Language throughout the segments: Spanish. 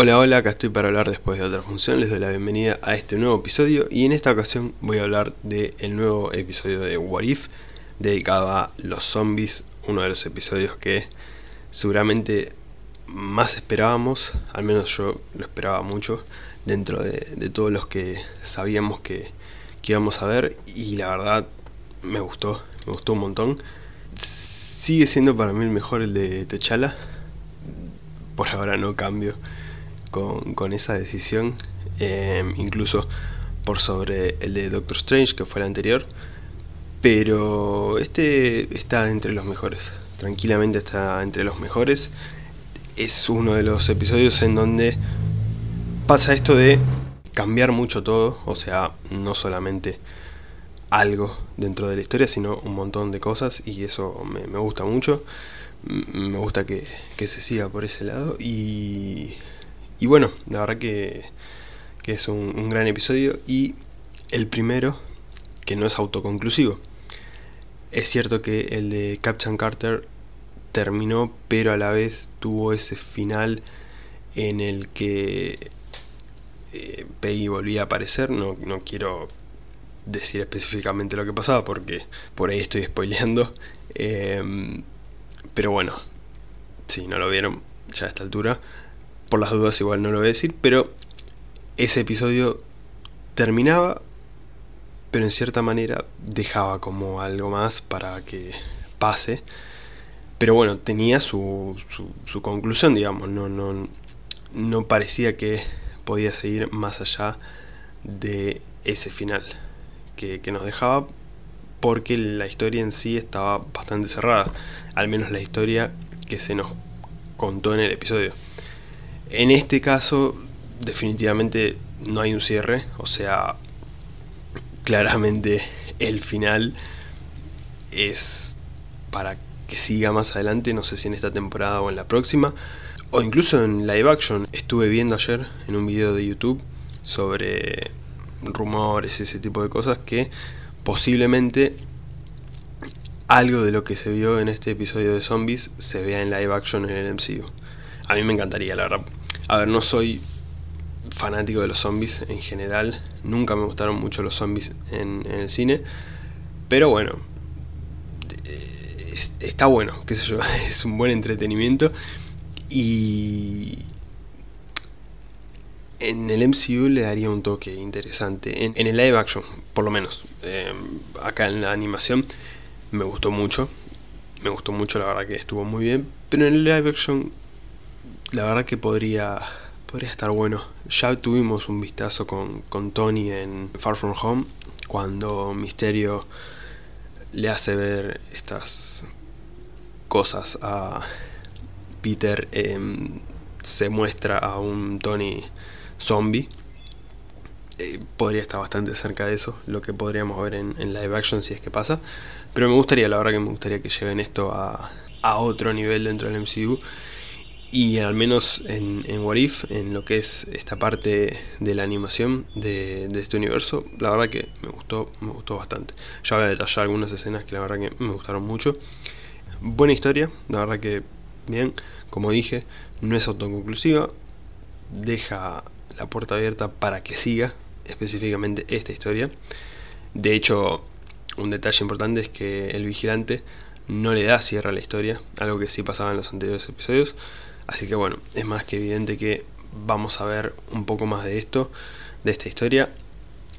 Hola, hola, acá estoy para hablar después de otra función. Les doy la bienvenida a este nuevo episodio y en esta ocasión voy a hablar del nuevo episodio de What If dedicado a los zombies, uno de los episodios que seguramente más esperábamos, al menos yo lo esperaba mucho, dentro de, todos los que sabíamos que, que íbamos a ver y la verdad me gustó, me gustó un montón. Sigue siendo para mí el mejor el de Techala. Por ahora no cambio con, esa decisión. Em, incluso por sobre el de Doctor Strange, que fue el anterior. Pero este está entre los mejores. Tranquilamente está entre los mejores. Es uno de los episodios en donde pasa esto de cambiar mucho todo. O sea, no solamente algo dentro de la historia, sino un montón de cosas y eso me, gusta mucho. Me gusta que, se siga por ese lado y, y bueno, la verdad que, que es un, gran episodio y el primero que no es autoconclusivo. Es cierto que el de Captain Carter terminó, pero a la vez tuvo ese final en el que eh, Peggy volvía a aparecer. No, no quiero decir específicamente lo que pasaba porque por ahí estoy spoileando. Em, pero bueno, si no lo vieron ya a esta altura, por las dudas igual no lo voy a decir, pero ese episodio terminaba, pero en cierta manera dejaba como algo más para que pase. Pero bueno, tenía su, su, conclusión, digamos, no, no, no parecía que podía seguir más allá de ese final que, nos dejaba porque la historia en sí estaba bastante cerrada, al menos la historia que se nos contó en el episodio. En este caso, definitivamente no hay un cierre, o sea, claramente el final es para que siga más adelante, no sé si en esta temporada o en la próxima, o incluso en live action. Estuve viendo ayer en un video de YouTube sobre rumores, ese tipo de cosas, que posiblemente algo de lo que se vio en este episodio de zombies se vea en live action en el MCU. A mí me encantaría, la verdad. A ver, no soy fanático de los zombies en general, nunca me gustaron mucho los zombies en, el cine, pero bueno, está bueno, qué sé yo, es un buen entretenimiento y, en el MCU le daría un toque interesante. En, el live action, por lo menos. Eh, acá en la animación me gustó mucho. Me gustó mucho, la verdad que estuvo muy bien. Pero en el live action, la verdad que podría, podría estar bueno. Ya tuvimos un vistazo con, con Tony en Far From Home. Cuando Misterio le hace ver estas cosas a Peter. Em, se muestra a un Tony zombie. Eh, podría estar bastante cerca de eso, lo que podríamos ver en, live action si es que pasa. Pero me gustaría, la verdad que me gustaría que lleven esto a, otro nivel dentro del MCU. Y al menos en, en What If, en lo que es esta parte de la animación de, este universo, la verdad que me gustó, me gustó bastante. Ya voy a detallar algunas escenas que la verdad que me gustaron mucho. Buena historia, la verdad que bien, como dije, no es autoconclusiva, deja la puerta abierta para que siga específicamente esta historia. De hecho, un detalle importante es que el vigilante no le da cierre a la historia, algo que sí pasaba en los anteriores episodios. Así que bueno, es más que evidente que vamos a ver un poco más de esto, de esta historia.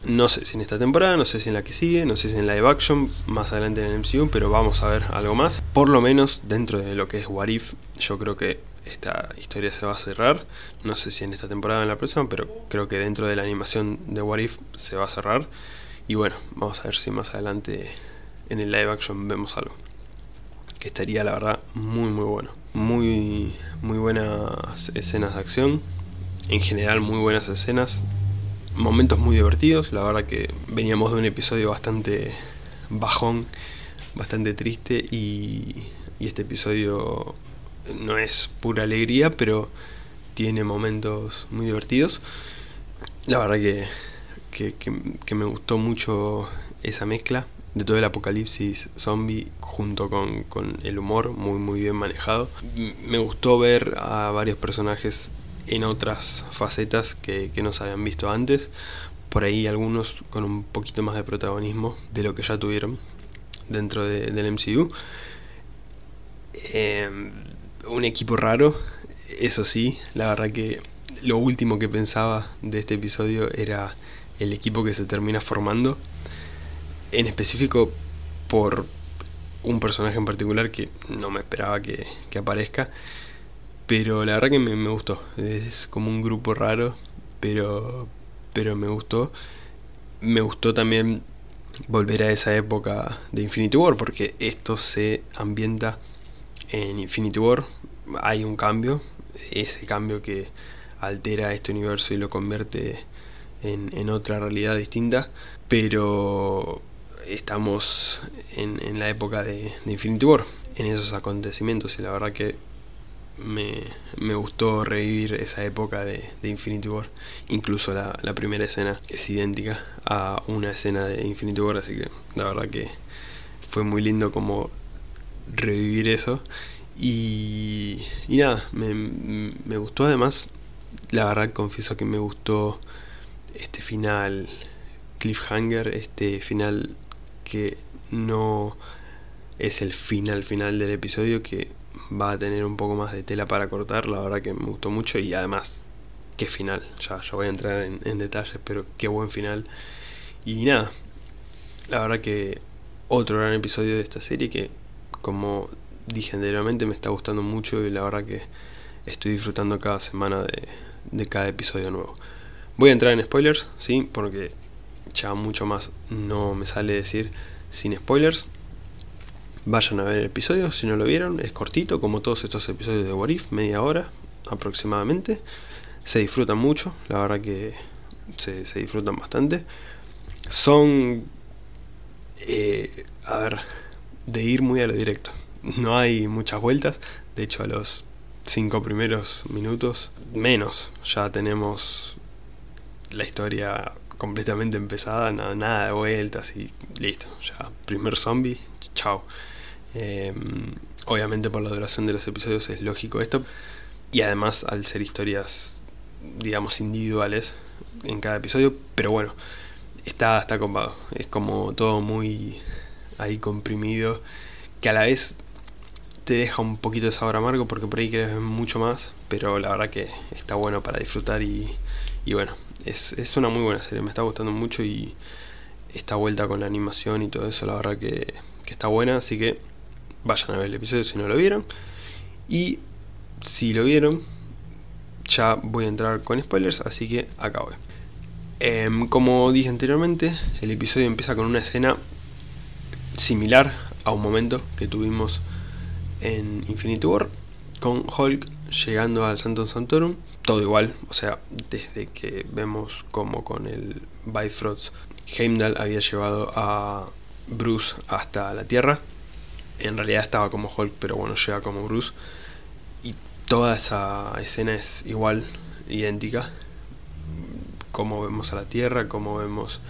No sé si en esta temporada, no sé si en la que sigue, no sé si en live action, más adelante en el MCU, pero vamos a ver algo más. Por lo menos dentro de lo que es What If, yo creo que esta historia se va a cerrar. No sé si en esta temporada o en la próxima, pero creo que dentro de la animación de What If se va a cerrar. Y bueno, vamos a ver si más adelante en el live action vemos algo. Que estaría la verdad muy muy bueno. Muy, muy buenas escenas de acción. En general muy buenas escenas. Momentos muy divertidos. La verdad que veníamos de un episodio bastante bajón, bastante triste. Y, este episodio no es pura alegría, pero tiene momentos muy divertidos. La verdad que, que, me gustó mucho esa mezcla de todo el apocalipsis zombie junto con, con, el humor muy muy bien manejado. Me gustó ver a varios personajes en otras facetas que, no se habían visto antes. Por ahí algunos con un poquito más de protagonismo de lo que ya tuvieron dentro del MCU. Em, un equipo raro, eso sí, la verdad que lo último que pensaba de este episodio era el equipo que se termina formando. En específico por un personaje en particular que no me esperaba que, aparezca. Pero la verdad que me, gustó. Es como un grupo raro, pero, pero me gustó. Me gustó también volver a esa época de Infinity War, porque esto se ambienta en Infinity War. Hay un cambio, ese cambio que altera este universo y lo convierte en, en otra realidad distinta. Pero estamos en, la época de, Infinity War, en esos acontecimientos, y la verdad que me, gustó revivir esa época de, Infinity War. Incluso la, primera escena es idéntica a una escena de Infinity War, así que la verdad que fue muy lindo como revivir eso. Y, y nada, me, me gustó además, la verdad confieso que me gustó este final cliffhanger, este final que no es el final final del episodio que va a tener un poco más de tela para cortar, la verdad que me gustó mucho y además qué final, ya, voy a entrar en, en detalles, pero qué buen final. Y nada, la verdad que otro gran episodio de esta serie que como dije anteriormente me está gustando mucho y la verdad que estoy disfrutando cada semana de, de cada episodio nuevo. Voy a entrar en spoilers, sí, porque ya mucho más no me sale decir sin spoilers. Vayan a ver el episodio si no lo vieron, es cortito como todos estos episodios de What If, media hora aproximadamente. Se disfrutan mucho, la verdad que se, disfrutan bastante. Son, eh, a ver, de ir muy a lo directo. No hay muchas vueltas, de hecho a los cinco primeros minutos, menos, ya tenemos la historia completamente empezada, nada, de vueltas y listo, ya, primer zombie, chao. Em, obviamente por la duración de los episodios es lógico esto, y además al ser historias, digamos, individuales en cada episodio, pero bueno, está, está copado, es como todo muy ahí comprimido, que a la vez te deja un poquito de sabor amargo porque por ahí quieres ver mucho más, pero la verdad que está bueno para disfrutar y, y bueno, es, una muy buena serie, me está gustando mucho y esta vuelta con la animación y todo eso, la verdad que, está buena, así que vayan a ver el episodio si no lo vieron. Y si lo vieron, ya voy a entrar con spoilers, así que acá voy. Em, como dije anteriormente, el episodio empieza con una escena similar a un momento que tuvimos en Infinity War, con Hulk llegando al Santo Santorum todo igual, o sea, desde que vemos como con el Bifrost Heimdall había llevado a Bruce hasta la Tierra. En realidad estaba como Hulk, pero bueno, llega como Bruce. Y toda esa escena es igual, idéntica. Como vemos a la Tierra, como vemos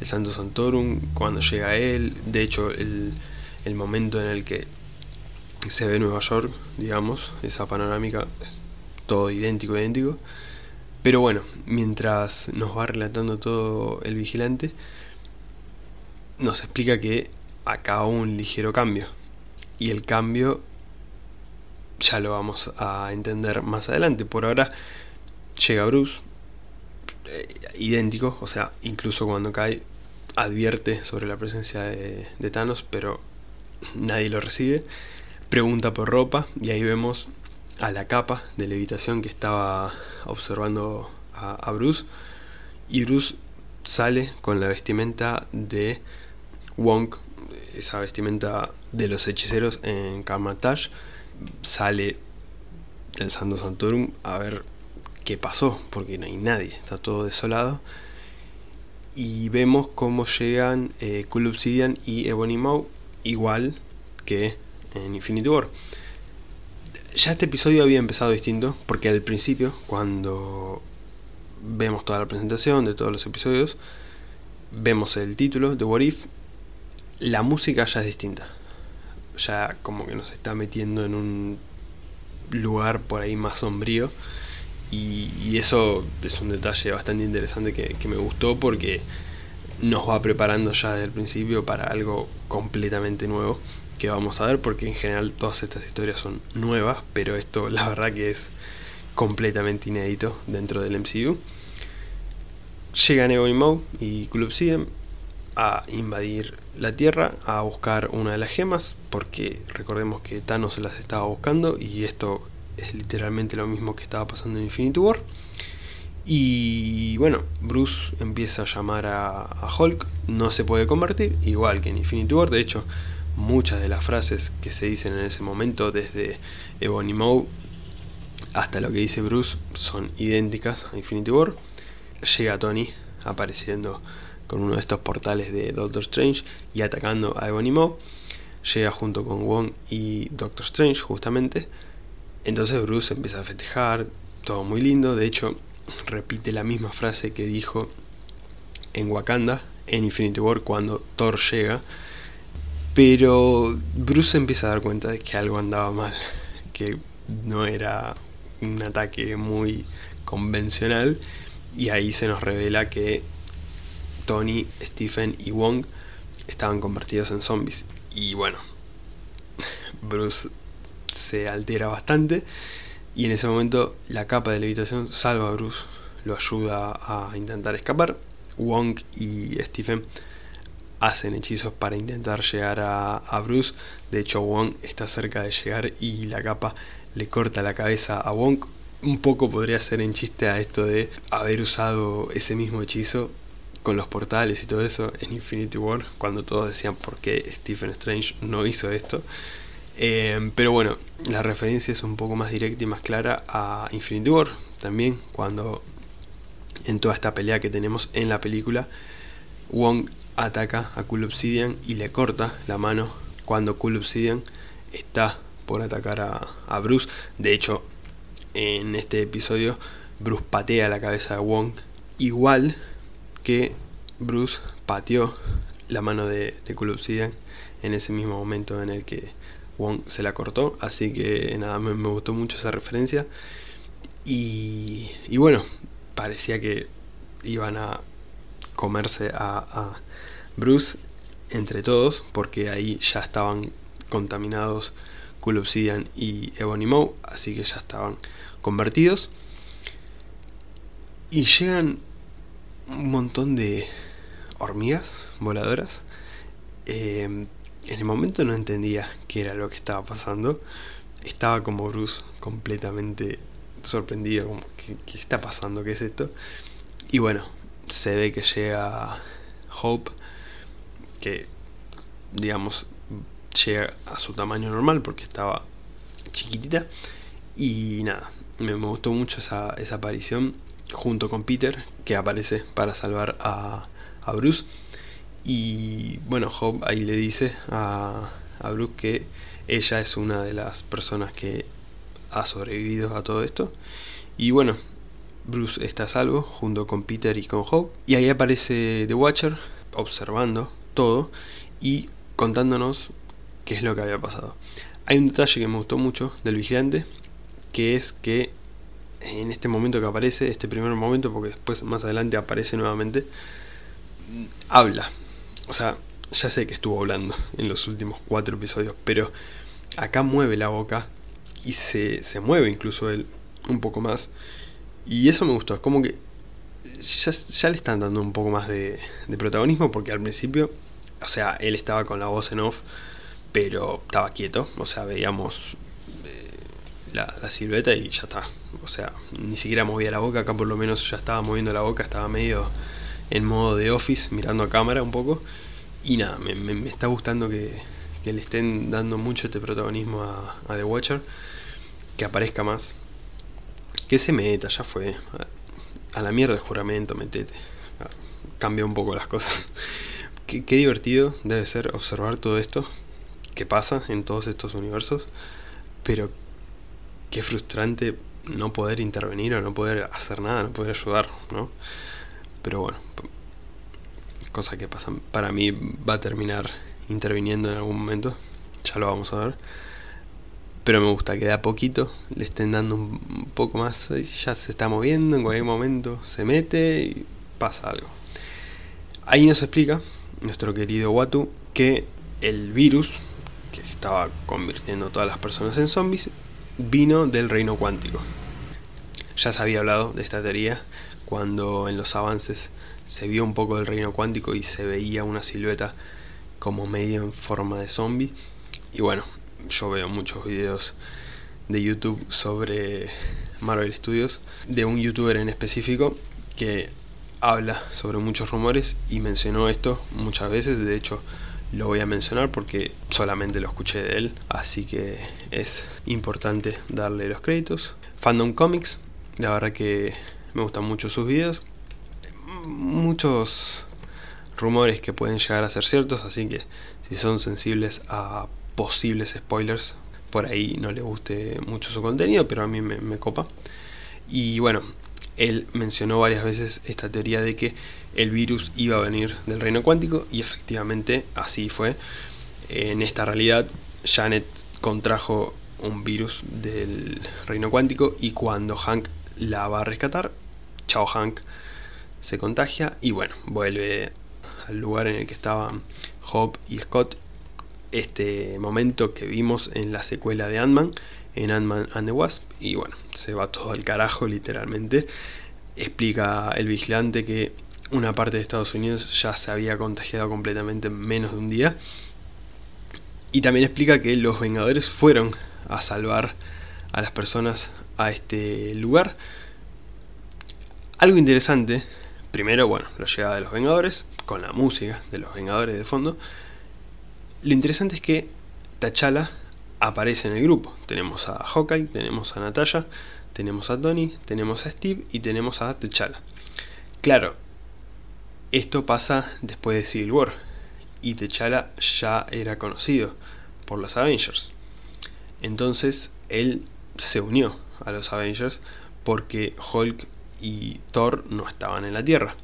el Santo Santorum, cuando llega él. De hecho, el, el momento en el que se ve Nueva York, digamos, esa panorámica todo idéntico, idéntico. Pero bueno, mientras nos va relatando todo el vigilante, nos explica que acaba un ligero cambio. Y el cambio ya lo vamos a entender más adelante. Por ahora llega Bruce, eh, idéntico, o sea, incluso cuando cae advierte sobre la presencia de, de Thanos, pero nadie lo recibe. Pregunta por ropa y ahí vemos a la capa de levitación que estaba observando a, Bruce. Y Bruce sale con la vestimenta de Wong, esa vestimenta de los hechiceros en Karmatash. Sale del Santo Santorum a ver qué pasó, porque no hay nadie, está todo desolado. Y vemos cómo llegan eh, Cool Obsidian y Ebony Maw, igual que en Infinity War ya este episodio había empezado distinto, porque al principio, cuando vemos toda la presentación de todos los episodios, vemos el título de What If, la música ya es distinta. Ya como que nos está metiendo en un lugar por ahí más sombrío. Y, eso es un detalle bastante interesante que, que me gustó porque nos va preparando ya desde el principio para algo completamente nuevo que vamos a ver porque en general todas estas historias son nuevas, pero esto la verdad que es completamente inédito dentro del MCU. Llegan Evo y Maw y Club a invadir la Tierra, a buscar una de las gemas, porque recordemos que Thanos las estaba buscando y esto es literalmente lo mismo que estaba pasando en Infinity War. Y bueno, Bruce empieza a llamar a, Hulk, no se puede convertir, igual que en Infinity War, de hecho muchas de las frases que se dicen en ese momento, desde Ebony Maw hasta lo que dice Bruce, son idénticas a Infinity War. Llega Tony apareciendo con uno de estos portales de Doctor Strange y atacando a Ebony Maw. Llega junto con Wong y Doctor Strange justamente. Entonces Bruce empieza a festejar, todo muy lindo. De hecho, repite la misma frase que dijo en Wakanda, en Infinity War, cuando Thor llega. Pero Bruce empieza a dar cuenta de que algo andaba mal, que no era un ataque muy convencional. Y ahí se nos revela que Tony, Stephen y Wong estaban convertidos en zombies. Y bueno, Bruce se altera bastante y en ese momento la capa de levitación salva a Bruce, lo ayuda a intentar escapar. Wong y Stephen hacen hechizos para intentar llegar a, Bruce. De hecho, Wong está cerca de llegar y la capa le corta la cabeza a Wong. Un poco podría ser en chiste a esto de haber usado ese mismo hechizo con los portales y todo eso en Infinity War, cuando todos decían por qué Stephen Strange no hizo esto. Eh, pero bueno, la referencia es un poco más directa y más clara a Infinity War, también cuando en toda esta pelea que tenemos en la película, Wong ataca a Cool Obsidian y le corta la mano cuando Cool Obsidian está por atacar a, a Bruce. De hecho, en este episodio, Bruce patea la cabeza de Wong igual que Bruce pateó la mano de, de Cool Obsidian en ese mismo momento en el que Wong se la cortó. Así que nada, me, gustó mucho esa referencia. Y, y, bueno, parecía que iban a comerse a, Bruce entre todos, porque ahí ya estaban contaminados Cool Obsidian y Ebony Maw, así que ya estaban convertidos. Y llegan un montón de hormigas voladoras. Eh, en el momento no entendía qué era lo que estaba pasando. Estaba como Bruce completamente sorprendido, como, ¿qué, está pasando? ¿Qué es esto? Y bueno, se ve que llega Hope, que digamos llega a su tamaño normal porque estaba chiquitita. Y nada, me, gustó mucho esa, aparición junto con Peter, que aparece para salvar a, a Bruce. Y bueno, Hope ahí le dice a, a Bruce que ella es una de las personas que ha sobrevivido a todo esto. Y bueno, Bruce está a salvo junto con Peter y con Hope. Y ahí aparece The Watcher observando todo y contándonos qué es lo que había pasado. Hay un detalle que me gustó mucho del vigilante, que es que en este momento que aparece, este primer momento, porque después más adelante aparece nuevamente, habla. O sea, ya sé que estuvo hablando en los últimos cuatro episodios, pero acá mueve la boca y se, se mueve incluso él un poco más. Y eso me gustó, es como que ya, ya le están dando un poco más de, de, protagonismo porque al principio, o sea, él estaba con la voz en off, pero estaba quieto, o sea, veíamos la, silueta y ya está. O sea, ni siquiera movía la boca, acá por lo menos ya estaba moviendo la boca, estaba medio en modo de office, mirando a cámara un poco. Y nada, me, está gustando que, le estén dando mucho este protagonismo a, The Watcher, que aparezca más. Que se meta, ya fue. A, la mierda el juramento, metete. Cambia un poco las cosas. Qué, divertido debe ser observar todo esto que pasa en todos estos universos, pero qué frustrante no poder intervenir o no poder hacer nada, no poder ayudar, ¿no? Pero bueno, cosa que pasa, para mí va a terminar interviniendo en algún momento, ya lo vamos a ver. Pero me gusta que de a poquito le estén dando un poco más. Ya se está moviendo, en cualquier momento se mete y pasa algo. Ahí nos explica nuestro querido Watu que el virus que estaba convirtiendo a todas las personas en zombies vino del reino cuántico. Ya se había hablado de esta teoría cuando en los avances se vio un poco del reino cuántico y se veía una silueta como medio en forma de zombie. Y bueno, yo veo muchos videos de YouTube sobre Marvel Studios, de un youtuber en específico que habla sobre muchos rumores y mencionó esto muchas veces, de hecho lo voy a mencionar porque solamente lo escuché de él, así que es importante darle los créditos. Fandom Comics, la verdad que me gustan mucho sus videos, muchos rumores que pueden llegar a ser ciertos, así que si son sensibles a posibles spoilers, por ahí no le guste mucho su contenido, pero a mí me, me copa. Y bueno, él mencionó varias veces esta teoría de que el virus iba a venir del reino cuántico y efectivamente así fue. En esta realidad, Janet contrajo un virus del reino cuántico y cuando Hank la va a rescatar, chao Hank se contagia y bueno, vuelve al lugar en el que estaban Hope y Scott. Este momento que vimos en la secuela de Ant-Man, en Ant-Man and the Wasp, y bueno, se va todo al carajo literalmente. Explica el vigilante que una parte de Estados Unidos ya se había contagiado completamente en menos de un día. Y también explica que los Vengadores fueron a salvar a las personas a este lugar. Algo interesante, primero, bueno, la llegada de los Vengadores, con la música de los Vengadores de fondo. Lo interesante es que T'Challa aparece en el grupo. Tenemos a Hawkeye, tenemos a Natasha, tenemos a Tony, tenemos a Steve y tenemos a T'Challa. Claro, esto pasa después de Civil War y T'Challa ya era conocido por los Avengers. Entonces él se unió a los Avengers porque Hulk y Thor no estaban en la Tierra.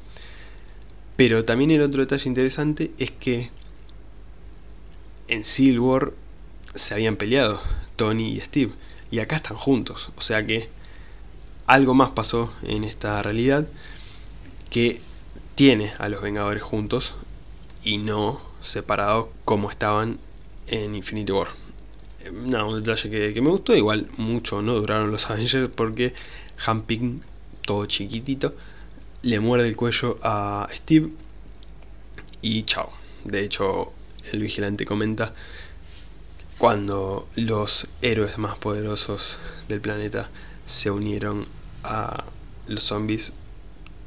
Pero también el otro detalle interesante es que en Civil War se habían peleado Tony y Steve y acá están juntos. O sea que algo más pasó en esta realidad que tiene a los Vengadores juntos y no separados como estaban en Infinity War. No, un detalle que, me gustó, igual mucho no duraron los Avengers porque Hamping, todo chiquitito, le muerde el cuello a Steve y chao. De hecho, el vigilante comenta cuando los héroes más poderosos del planeta se unieron a los zombies,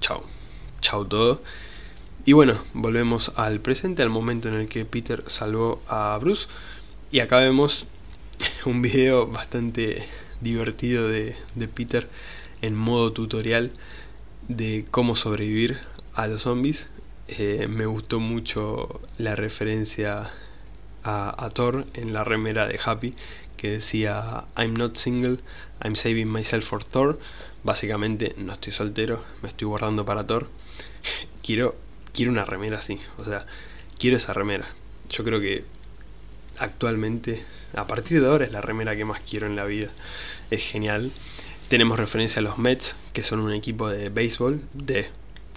chao chau todo. Y bueno, volvemos al presente, al momento en el que Peter salvó a Bruce. Y acá vemos un video bastante divertido de, Peter en modo tutorial de cómo sobrevivir a los zombies. Eh, me gustó mucho la referencia a, Thor en la remera de Happy que decía I'm not single, I'm saving myself for Thor. Básicamente no estoy soltero, me estoy guardando para Thor quiero, quiero una remera así. O sea, quiero esa remera. Yo creo que actualmente, a partir de ahora, es la remera que más quiero en la vida. Es genial. Tenemos referencia a los Mets, que son un equipo de béisbol de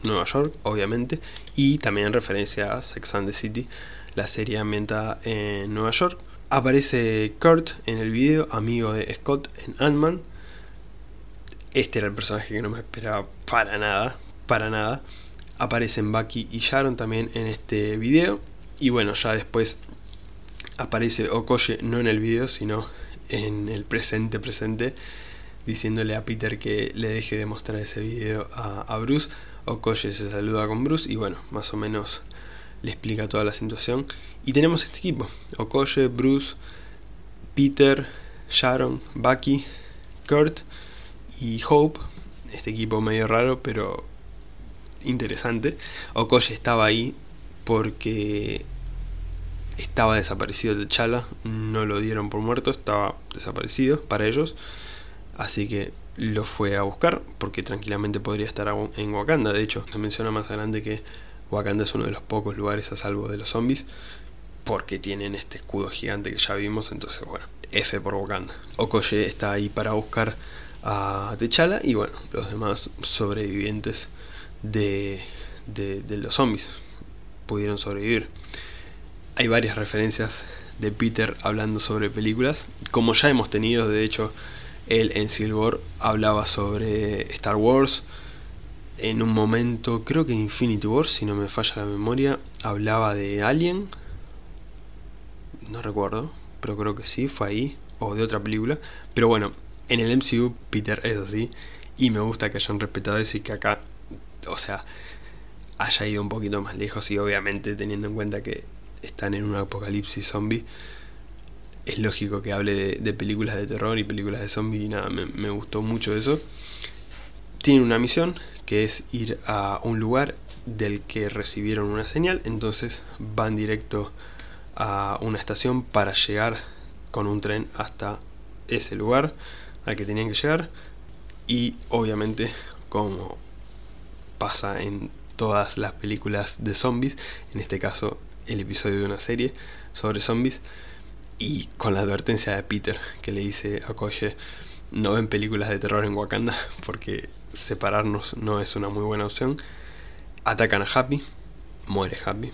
Nueva York, obviamente. Y también referencia a Sex and the City, la serie ambientada en Nueva York. Aparece Kurt en el video, amigo de Scott en Ant-Man. Este era el personaje que no me esperaba para nada, para nada. Aparecen Bucky y Sharon también en este video. Y bueno, ya después aparece Okoye no en el video, sino en el presente presente, diciéndole a Peter que le deje de mostrar ese video a, Bruce. Okoye se saluda con Bruce y bueno, más o menos le explica toda la situación. Y tenemos este equipo, Okoye, Bruce, Peter, Sharon, Bucky, Kurt y Hope. Este equipo medio raro, pero interesante. Okoye estaba ahí porque estaba desaparecido de Chala, no lo dieron por muerto, estaba desaparecido para ellos, así que lo fue a buscar porque tranquilamente podría estar en Wakanda. De hecho, se menciona más adelante que Wakanda es uno de los pocos lugares a salvo de los zombies porque tienen este escudo gigante que ya vimos. Entonces, bueno, F por Wakanda. Okoye está ahí para buscar a T'Challa y bueno, los demás sobrevivientes de, de, los zombies pudieron sobrevivir. Hay varias referencias de Peter hablando sobre películas, como ya hemos tenido, de hecho, él en Civil hablaba sobre Star Wars. En un momento, creo que en Infinity War, si no me falla la memoria, hablaba de Alien. No recuerdo, pero creo que sí, fue ahí, o de otra película. Pero bueno, en el MCU Peter es así, y me gusta que hayan respetado eso y que acá, o sea, haya ido un poquito más lejos y obviamente teniendo en cuenta que están en un apocalipsis zombie, es lógico que hable de, películas de terror y películas de zombie y nada, me, me gustó mucho eso. Tiene una misión que es ir a un lugar del que recibieron una señal, entonces van directo a una estación para llegar con un tren hasta ese lugar al que tenían que llegar y obviamente como pasa en todas las películas de zombies, en este caso el episodio de una serie sobre zombies y con la advertencia de Peter que le dice a Koye no ven películas de terror en Wakanda porque separarnos no es una muy buena opción. Atacan a Happy, muere Happy,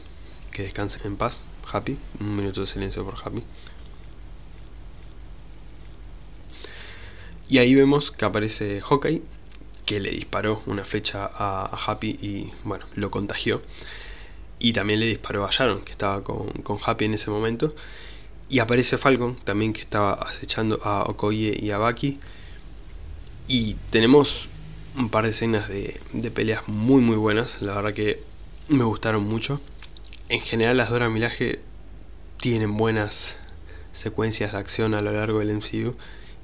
que descanse en paz, Happy, un minuto de silencio por Happy. Y ahí vemos que aparece Hawkeye, que le disparó una flecha a, Happy y bueno, lo contagió. Y también le disparó a Sharon, que estaba con, Happy en ese momento. Y aparece Falcon, también que estaba acechando a Okoye y a Baki. Y tenemos un par de escenas de, de, peleas muy muy buenas, la verdad que me gustaron mucho. En general las Dora Milaje tienen buenas secuencias de acción a lo largo del MCU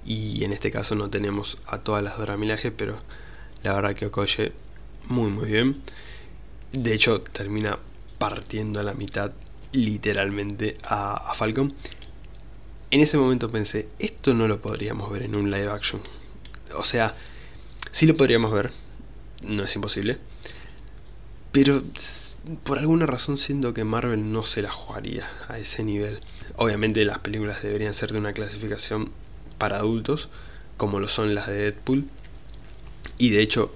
y en este caso no tenemos a todas las Dora Milaje, pero la verdad que Okoye muy muy bien. De hecho termina partiendo a la mitad literalmente a, a Falcon. En ese momento pensé, esto no lo podríamos ver en un live action. O sea, sí lo podríamos ver, no es imposible. Pero por alguna razón siento que Marvel no se la jugaría a ese nivel. Obviamente las películas deberían ser de una clasificación para adultos, como lo son las de Deadpool. Y de hecho,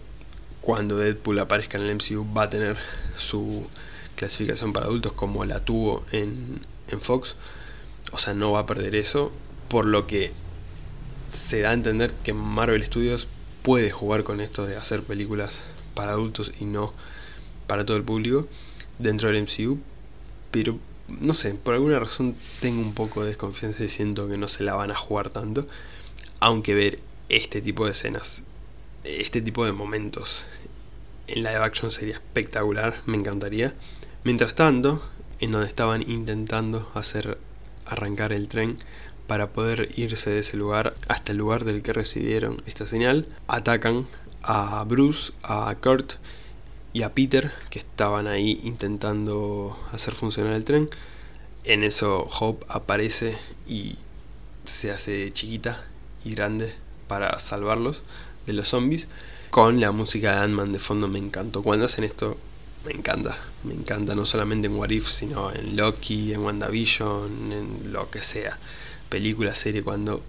cuando Deadpool aparezca en el MCU va a tener su clasificación para adultos como la tuvo en, en Fox. O sea, no va a perder eso. Por lo que se da a entender que Marvel Studios puede jugar con esto de hacer películas para adultos y no para todo el público dentro del MCU. Pero no sé, por alguna razón tengo un poco de desconfianza y siento que no se la van a jugar tanto. Aunque ver este tipo de escenas, este tipo de momentos en live action sería espectacular, me encantaría. Mientras tanto, en donde estaban intentando hacer arrancar el tren para poder irse de ese lugar hasta el lugar del que recibieron esta señal, atacan a Bruce, a Kurt y a Peter, que estaban ahí intentando hacer funcionar el tren. En eso Hope aparece y se hace chiquita y grande para salvarlos de los zombies. Con la música de Ant-Man de fondo me encantó. Cuando hacen esto, me encanta. Me encanta no solamente en What If, sino en Loki, en WandaVision, en lo que sea. Película, serie, cuando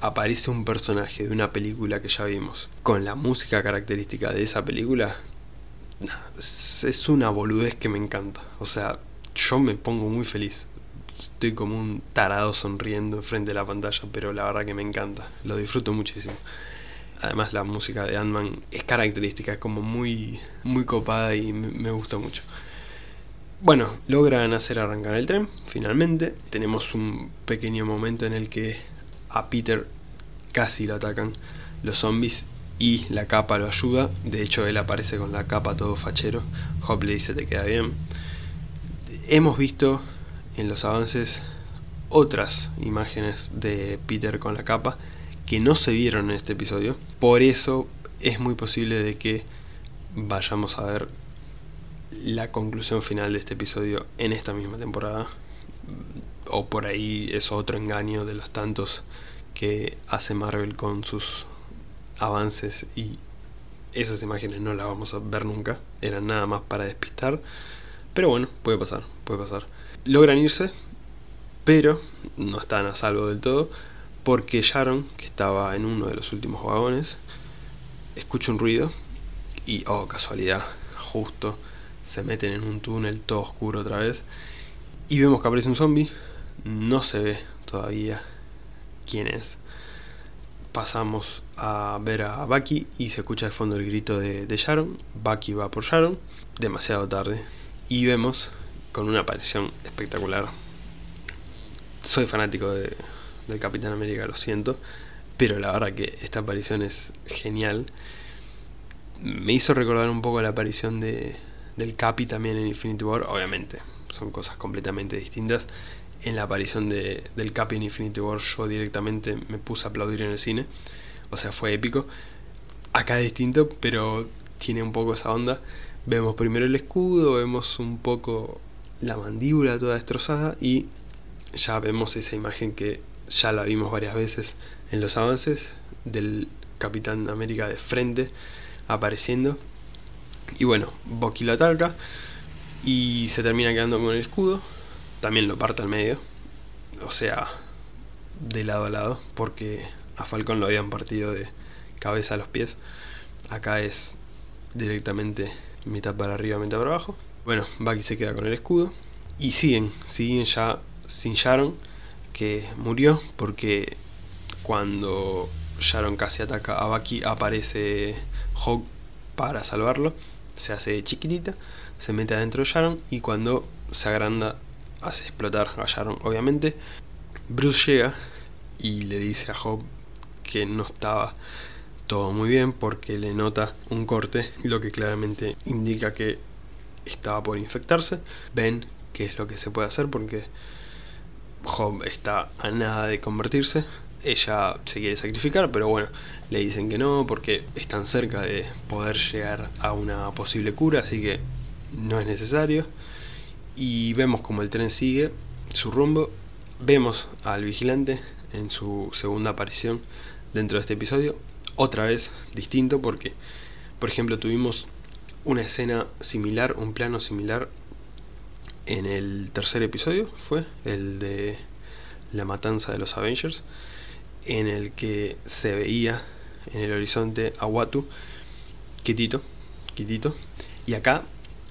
aparece un personaje de una película que ya vimos con la música característica de esa película, es una boludez que me encanta. O sea, yo me pongo muy feliz. Estoy como un tarado sonriendo frente de la pantalla, pero la verdad que me encanta. Lo disfruto muchísimo. Además la música de Ant-Man es característica, es como muy, muy copada y me, gusta mucho. Bueno, logran hacer arrancar el tren, finalmente. Tenemos un pequeño momento en el que a Peter casi lo atacan los zombies y la capa lo ayuda. De hecho, él aparece con la capa todo fachero. Hop le dice te queda bien. Hemos visto en los avances otras imágenes de Peter con la capa que no se vieron en este episodio. Por eso es muy posible de que vayamos a ver la conclusión final de este episodio en esta misma temporada. O por ahí es otro engaño de los tantos que hace Marvel con sus avances y esas imágenes no las vamos a ver nunca, eran nada más para despistar, pero bueno, puede pasar, puede pasar. Logran irse, pero no están a salvo del todo, porque Sharon, que estaba en uno de los últimos vagones, escucha un ruido y, oh casualidad, justo se meten en un túnel todo oscuro otra vez y vemos que aparece un zombie, no se ve todavía quién es. Pasamos a ver a Bucky y se escucha de fondo el grito de, de Sharon. Bucky va por Sharon, demasiado tarde. Y vemos con una aparición espectacular. Soy fanático de, del Capitán América, lo siento. Pero la verdad que esta aparición es genial. Me hizo recordar un poco la aparición de, del Capi también en Infinity War. Obviamente, son cosas completamente distintas en la aparición de, del Cap en Infinity War yo directamente me puse a aplaudir en el cine. O sea, fue épico. Acá es distinto, pero tiene un poco esa onda. Vemos primero el escudo, vemos un poco la mandíbula toda destrozada y ya vemos esa imagen que ya la vimos varias veces en los avances del Capitán América de frente apareciendo. Y bueno, Bucky lo ataca y se termina quedando con el escudo también lo parte al medio, o sea, de lado a lado, porque a Falcon lo habían partido de cabeza a los pies. Acá es directamente mitad para arriba, mitad para abajo. Bueno, Bucky se queda con el escudo. Y siguen, siguen ya sin Sharon, que murió porque cuando Sharon casi ataca a Bucky aparece Hawk para salvarlo. Se hace chiquitita, se mete adentro de Sharon y cuando se agranda hace explotar a Sharon, obviamente. Bruce llega y le dice a Hope que no estaba todo muy bien porque le nota un corte, lo que claramente indica que estaba por infectarse. Ven qué es lo que se puede hacer porque Hope está a nada de convertirse. Ella se quiere sacrificar, pero bueno, le dicen que no porque están cerca de poder llegar a una posible cura, así que no es necesario y vemos como el tren sigue su rumbo. Vemos al vigilante en su segunda aparición dentro de este episodio. Otra vez distinto porque, por ejemplo, tuvimos una escena similar, un plano similar en el tercer episodio, fue el de la matanza de los Avengers, en el que se veía en el horizonte a Watu, quitito, quitito, y acá,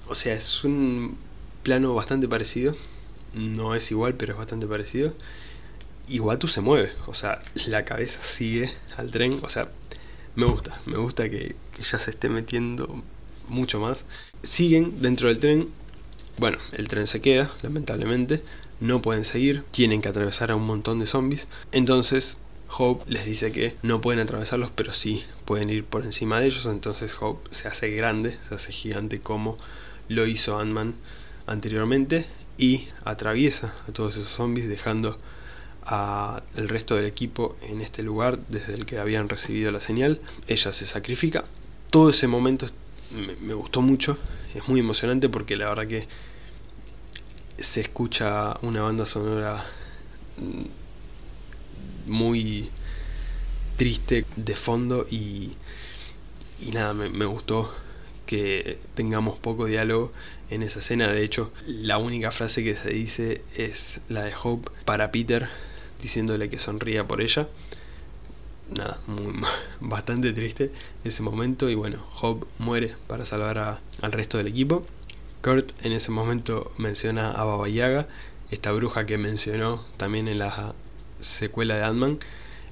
o sea, es un plano bastante parecido. No es igual, pero es bastante parecido. Y Watu se mueve, o sea, la cabeza sigue al tren. O sea, me gusta, me gusta que, ya se esté metiendo mucho más. Siguen dentro del tren. Bueno, el tren se queda, lamentablemente. No pueden seguir, tienen que atravesar a un montón de zombies. Entonces, Hope les dice que no pueden atravesarlos, pero sí pueden ir por encima de ellos. Entonces, Hope se hace grande, se hace gigante como lo hizo Ant-Man anteriormente y atraviesa a todos esos zombies dejando al resto del equipo en este lugar desde el que habían recibido la señal. Ella se sacrifica. Todo ese momento me, gustó mucho, es muy emocionante porque la verdad que se escucha una banda sonora muy triste de fondo y, y nada, me, me gustó que tengamos poco diálogo en esa escena. De hecho, la única frase que se dice es la de Hope para Peter, diciéndole que sonría por ella. Nada, bastante triste ese momento. Y bueno, Hope muere para salvar al resto del equipo. Kurt en ese momento menciona a Baba Yaga, esta bruja que mencionó también en la secuela de Ant-Man.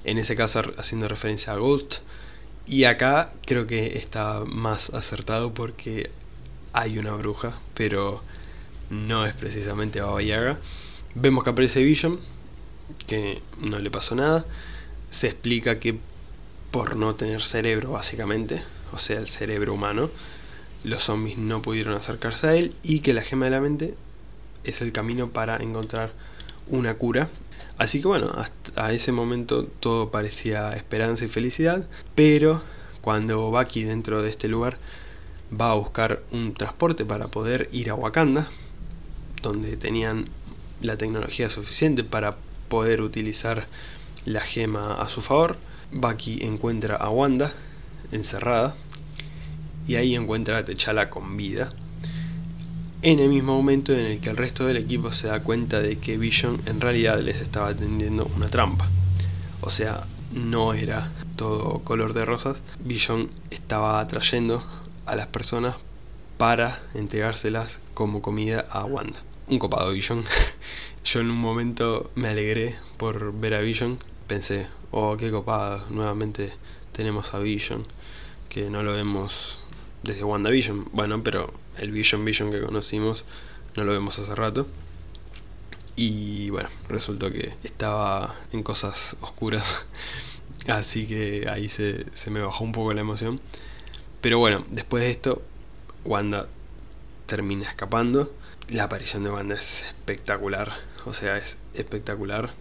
En ese caso haciendo referencia a Ghost. Y acá creo que está más acertado porque hay una bruja, pero no es precisamente Baba Yaga. Vemos que aparece Vision, que no le pasó nada. Se explica que por no tener cerebro, básicamente, o sea, el cerebro humano, los zombies no pudieron acercarse a él y que la gema de la mente es el camino para encontrar una cura. Así que bueno, hasta ese momento todo parecía esperanza y felicidad, pero cuando Baki dentro de este lugar va a buscar un transporte para poder ir a Wakanda, donde tenían la tecnología suficiente para poder utilizar la gema a su favor. Bucky encuentra a Wanda encerrada y ahí encuentra a T'Challa con vida. En el mismo momento en el que el resto del equipo se da cuenta de que Vision en realidad les estaba tendiendo una trampa. O sea, no era todo color de rosas. Vision estaba atrayendo a las personas para entregárselas como comida a Wanda. Un copado Vision. Yo en un momento me alegré por ver a Vision. Pensé, oh, qué copado, nuevamente tenemos a Vision, que no lo vemos desde WandaVision. Bueno, pero el Vision Vision que conocimos no lo vemos hace rato. Y bueno, resultó que estaba en cosas oscuras. Así que ahí se, se me bajó un poco la emoción. Pero bueno, después de esto, Wanda termina escapando. La aparición de Wanda es espectacular. O sea, es espectacular.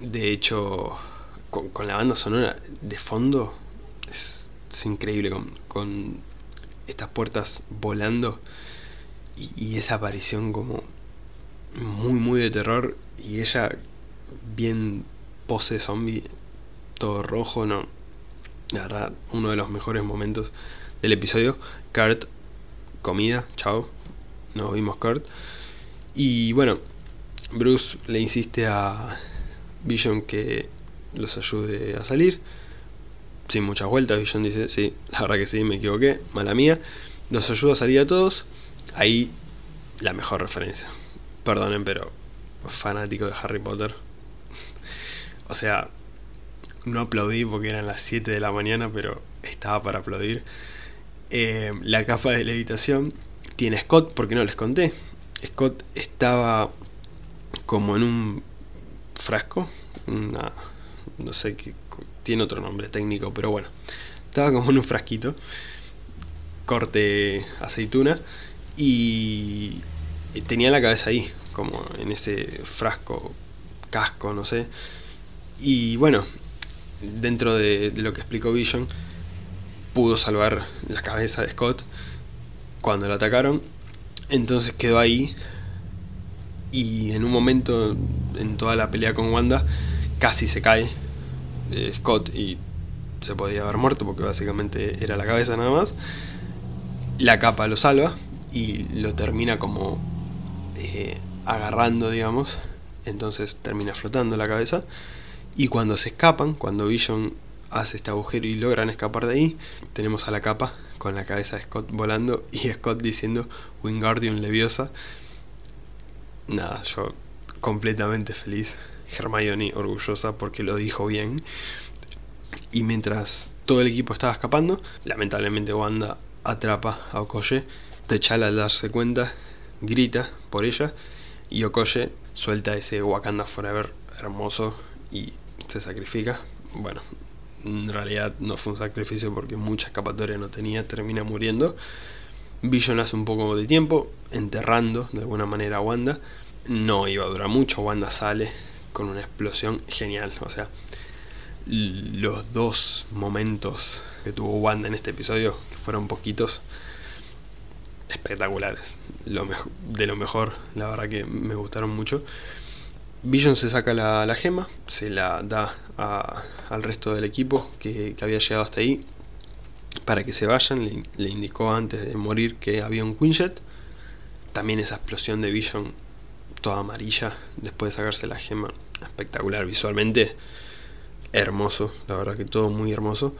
De hecho, con, la banda sonora de fondo es, increíble. Con, estas puertas volando y, y esa aparición como muy, muy de terror. Y ella, bien pose zombie, todo rojo, no. La verdad, uno de los mejores momentos del episodio. Kurt, comida, chao. Nos vimos Kurt. Y bueno, Bruce le insiste a Vision que los ayude a salir. Sin muchas vueltas, Vision dice, sí, la verdad que sí, me equivoqué, mala mía. Los ayuda a salir a todos. Ahí la mejor referencia. Perdonen, pero fanático de Harry Potter. o sea, no aplaudí porque eran las 7 de la mañana, pero estaba para aplaudir. Eh, la capa de levitación tiene Scott, porque no les conté. Scott estaba como en un frasco, no sé qué, tiene otro nombre técnico, pero bueno, estaba como en un frasquito, corte aceituna, y tenía la cabeza ahí, como en ese frasco, casco, no sé. Y bueno, dentro de, lo que explicó Vision, pudo salvar la cabeza de Scott cuando lo atacaron. Entonces quedó ahí. Y en un momento, en toda la pelea con Wanda, casi se cae eh, Scott y se podía haber muerto porque básicamente era la cabeza nada más. La capa lo salva y lo termina como eh, agarrando, digamos. Entonces termina flotando la cabeza. Y cuando se escapan, cuando Vision hace este agujero y logran escapar de ahí, tenemos a la capa con la cabeza de Scott volando y Scott diciendo Wingardium Leviosa. Nada, yo completamente feliz. Hermione orgullosa porque lo dijo bien. Y mientras todo el equipo estaba escapando, lamentablemente Wanda atrapa a Okoye. T'Challa al darse cuenta grita por ella y Okoye suelta ese Wakanda Forever hermoso y se sacrifica. Bueno, en realidad no fue un sacrificio porque mucha escapatoria no tenía, termina muriendo. Vision hace un poco de tiempo, enterrando de alguna manera a Wanda. No iba a durar mucho, Wanda sale con una explosión genial. O sea, los dos momentos que tuvo Wanda en este episodio, que fueron poquitos, espectaculares. Lo de lo mejor, la verdad que me gustaron mucho. Vision se saca la, gema, se la da al resto del equipo que, había llegado hasta ahí para que se vayan. Le, indicó antes de morir que había un Quinjet. También esa explosión de Vision toda amarilla después de sacarse la gema, espectacular visualmente. Hermoso, la verdad que todo muy hermoso.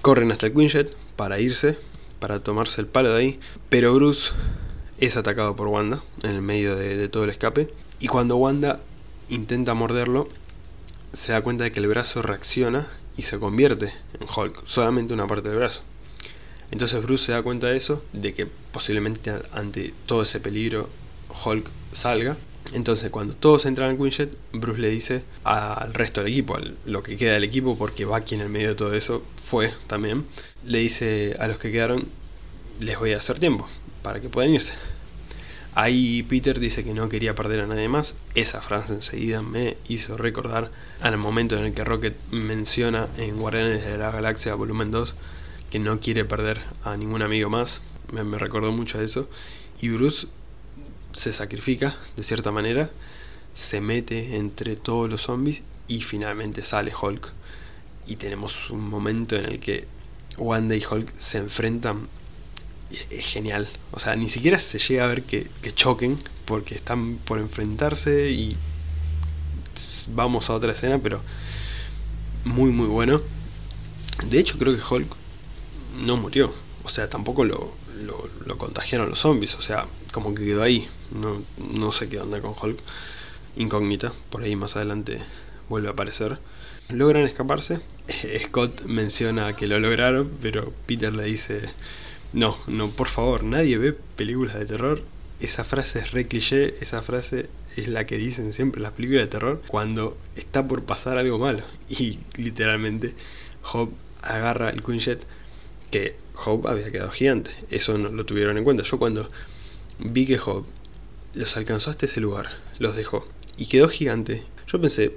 Corren hasta el Quinjet para irse, para tomarse el palo de ahí. Pero Bruce es atacado por Wanda en el medio de todo el escape. Y cuando Wanda intenta morderlo, se da cuenta de que el brazo reacciona y se convierte en Hulk, solamente una parte del brazo. Entonces Bruce se da cuenta de eso, de que posiblemente ante todo ese peligro Hulk salga. Entonces cuando todos entran al Quinjet, Bruce le dice al resto del equipo, a lo que queda del equipo, porque Bucky en el medio de todo eso fue también, le dice a los que quedaron, les voy a hacer tiempo para que puedan irse. Ahí Peter dice que no quería perder a nadie más. Esa frase enseguida me hizo recordar al momento en el que Rocket menciona en Guardianes de la Galaxia Volumen 2 que no quiere perder a ningún amigo más. Me, recordó mucho a eso. Y Bruce se sacrifica de cierta manera, se mete entre todos los zombies y finalmente sale Hulk. Y tenemos un momento en el que Wanda y Hulk se enfrentan es genial. O sea, ni siquiera se llega a ver que, choquen porque están por enfrentarse y vamos a otra escena, pero muy muy bueno. De hecho creo que Hulk no murió. O sea, tampoco lo, lo, contagiaron los zombies. O sea, como que quedó ahí. No, no sé qué onda con Hulk. Incógnita. Por ahí más adelante vuelve a aparecer. Logran escaparse. Scott menciona que lo lograron, pero Peter le dice, no, no, por favor, nadie ve películas de terror. Esa frase es re cliché, esa frase es la que dicen siempre las películas de terror cuando está por pasar algo malo. Y literalmente Hope agarra el Quinjet que Hope había quedado gigante. Eso no lo tuvieron en cuenta. Yo cuando vi que Hope los alcanzó hasta ese lugar, los dejó y quedó gigante, yo pensé,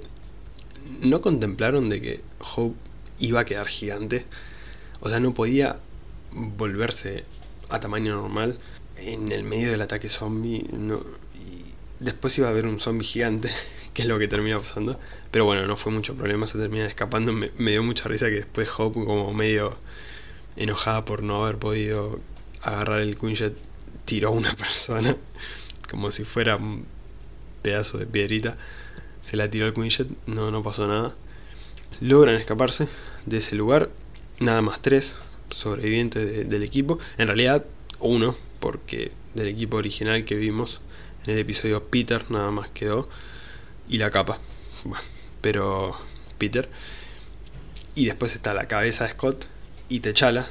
¿no contemplaron de que Hope iba a quedar gigante? O sea, no podía volverse a tamaño normal en el medio del ataque zombie. Y después iba a haber un zombie gigante, que es lo que termina pasando. Pero bueno, no fue mucho problema, se termina escapando. Me, dio mucha risa que después Hope, como medio enojada por no haber podido agarrar el Quinjet, tiró a una persona como si fuera un pedazo de piedrita se la tiró al Quinjet, no, no pasó nada. Logran escaparse de ese lugar, nada más tres sobrevivientes del equipo, en realidad uno, porque del equipo original que vimos en el episodio Peter nada más quedó, y la capa, bueno, pero Peter. Y después está la cabeza de Scott y Techala,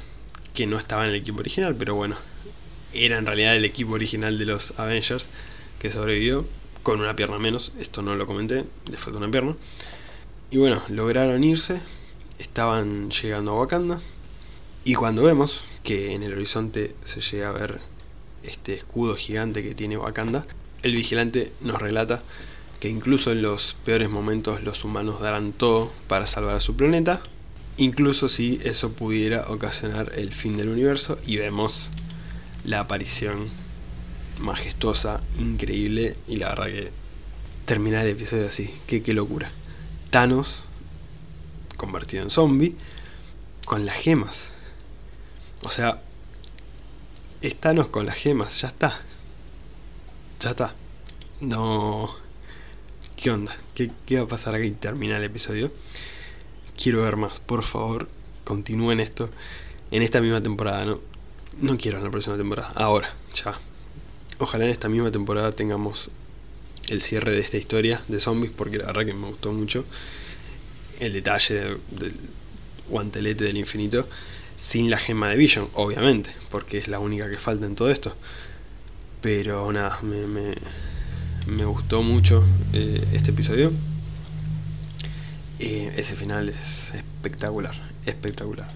que no estaba en el equipo original, pero bueno, era en realidad el equipo original de los Avengers que sobrevivió con una pierna menos, esto no lo comenté, le falta una pierna. Y bueno, lograron irse, estaban llegando a Wakanda, y cuando vemos que en el horizonte se llega a ver este escudo gigante que tiene Wakanda, el vigilante nos relata que incluso en los peores momentos los humanos darán todo para salvar a su planeta, incluso si eso pudiera ocasionar el fin del universo, y vemos la aparición majestuosa, increíble y la verdad que terminar el episodio así, qué, qué locura. Thanos convertido en zombie con las gemas. O sea, es Thanos con las gemas, ya está. Ya está. No. ¿Qué onda? ¿Qué, ¿Qué, va a pasar aquí? Termina el episodio. Quiero ver más, por favor, continúen esto en esta misma temporada, ¿no? No quiero en la próxima temporada, ahora, ya. Ojalá en esta misma temporada tengamos el cierre de esta historia de zombies, porque la verdad que me gustó mucho el detalle del, guantelete del infinito, sin la gema de Vision, obviamente, porque es la única que falta en todo esto. Pero nada, me, me, gustó mucho eh, este episodio. Eh, ese final es espectacular, espectacular.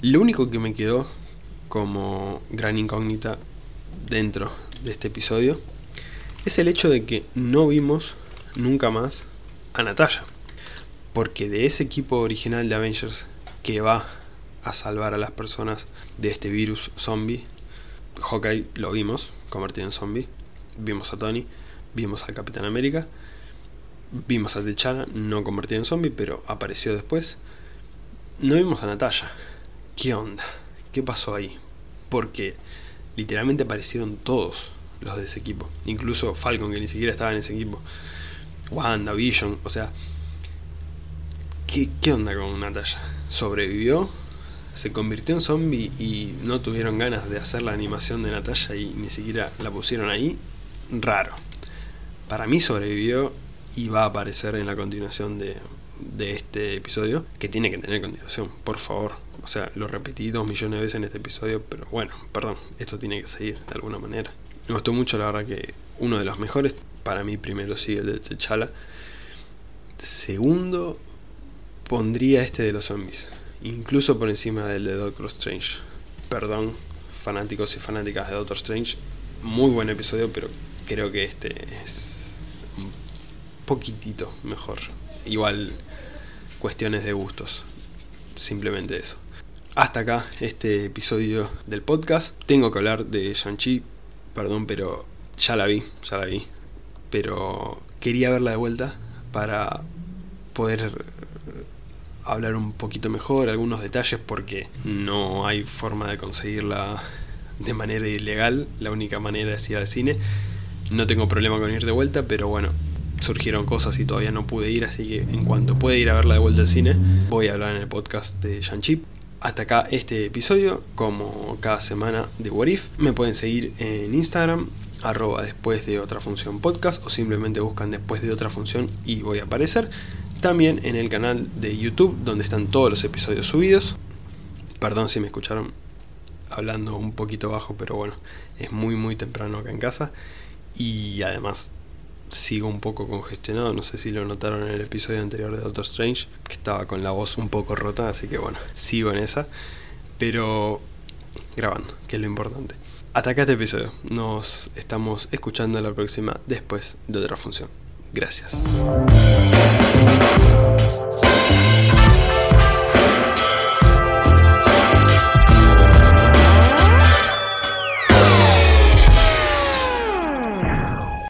Lo único que me quedó como gran incógnita dentro de este episodio es el hecho de que no vimos nunca más a Natalia. Porque de ese equipo original de Avengers que va a salvar a las personas de este virus zombie, Hawkeye lo vimos convertido en zombie, vimos a Tony, vimos al Capitán América, vimos a T'Challa no convertido en zombie, pero apareció después. No vimos a Natalia. ¿Qué onda? ¿Qué pasó ahí? Porque literalmente aparecieron todos los de ese equipo. Incluso Falcon, que ni siquiera estaba en ese equipo. Wanda, Vision, o sea. ¿Qué, qué onda con Natalia? ¿Sobrevivió? ¿Se convirtió en zombie y no tuvieron ganas de hacer la animación de Natalia y ni siquiera la pusieron ahí? Raro. Para mí sobrevivió y va a aparecer en la continuación de, de este episodio, que tiene que tener continuación, por favor. O sea, lo repetí dos millones de veces en este episodio, pero bueno, perdón, esto tiene que seguir de alguna manera. Me gustó mucho, la verdad que uno de los mejores, para mí primero sí, el de T'Challa. Segundo, pondría este de los zombies, incluso por encima del de Doctor Strange. Perdón, fanáticos y fanáticas de Doctor Strange, muy buen episodio, pero creo que este es un poquitito mejor. Igual cuestiones de gustos, simplemente eso. Hasta acá este episodio del podcast. Tengo que hablar de Shang-Chi, perdón, pero ya la vi, ya la vi. Pero quería verla de vuelta para poder hablar un poquito mejor, algunos detalles, porque no hay forma de conseguirla de manera ilegal. La única manera es ir al cine. No tengo problema con ir de vuelta, pero bueno, surgieron cosas y todavía no pude ir, así que en cuanto pueda ir a verla de vuelta al cine, voy a hablar en el podcast de Shang-Chi. Hasta acá este episodio, como cada semana de What If. Me pueden seguir en Instagram, arroba después de otra función podcast, o simplemente buscan después de otra función y voy a aparecer. También en el canal de YouTube, donde están todos los episodios subidos. Perdón si me escucharon hablando un poquito bajo, pero bueno, es muy muy temprano acá en casa. Y además sigo un poco congestionado, no sé si lo notaron en el episodio anterior de Doctor Strange, que estaba con la voz un poco rota, así que bueno, sigo en esa, pero grabando, que es lo importante. Hasta acá este episodio, nos estamos escuchando la próxima después de otra función. Gracias.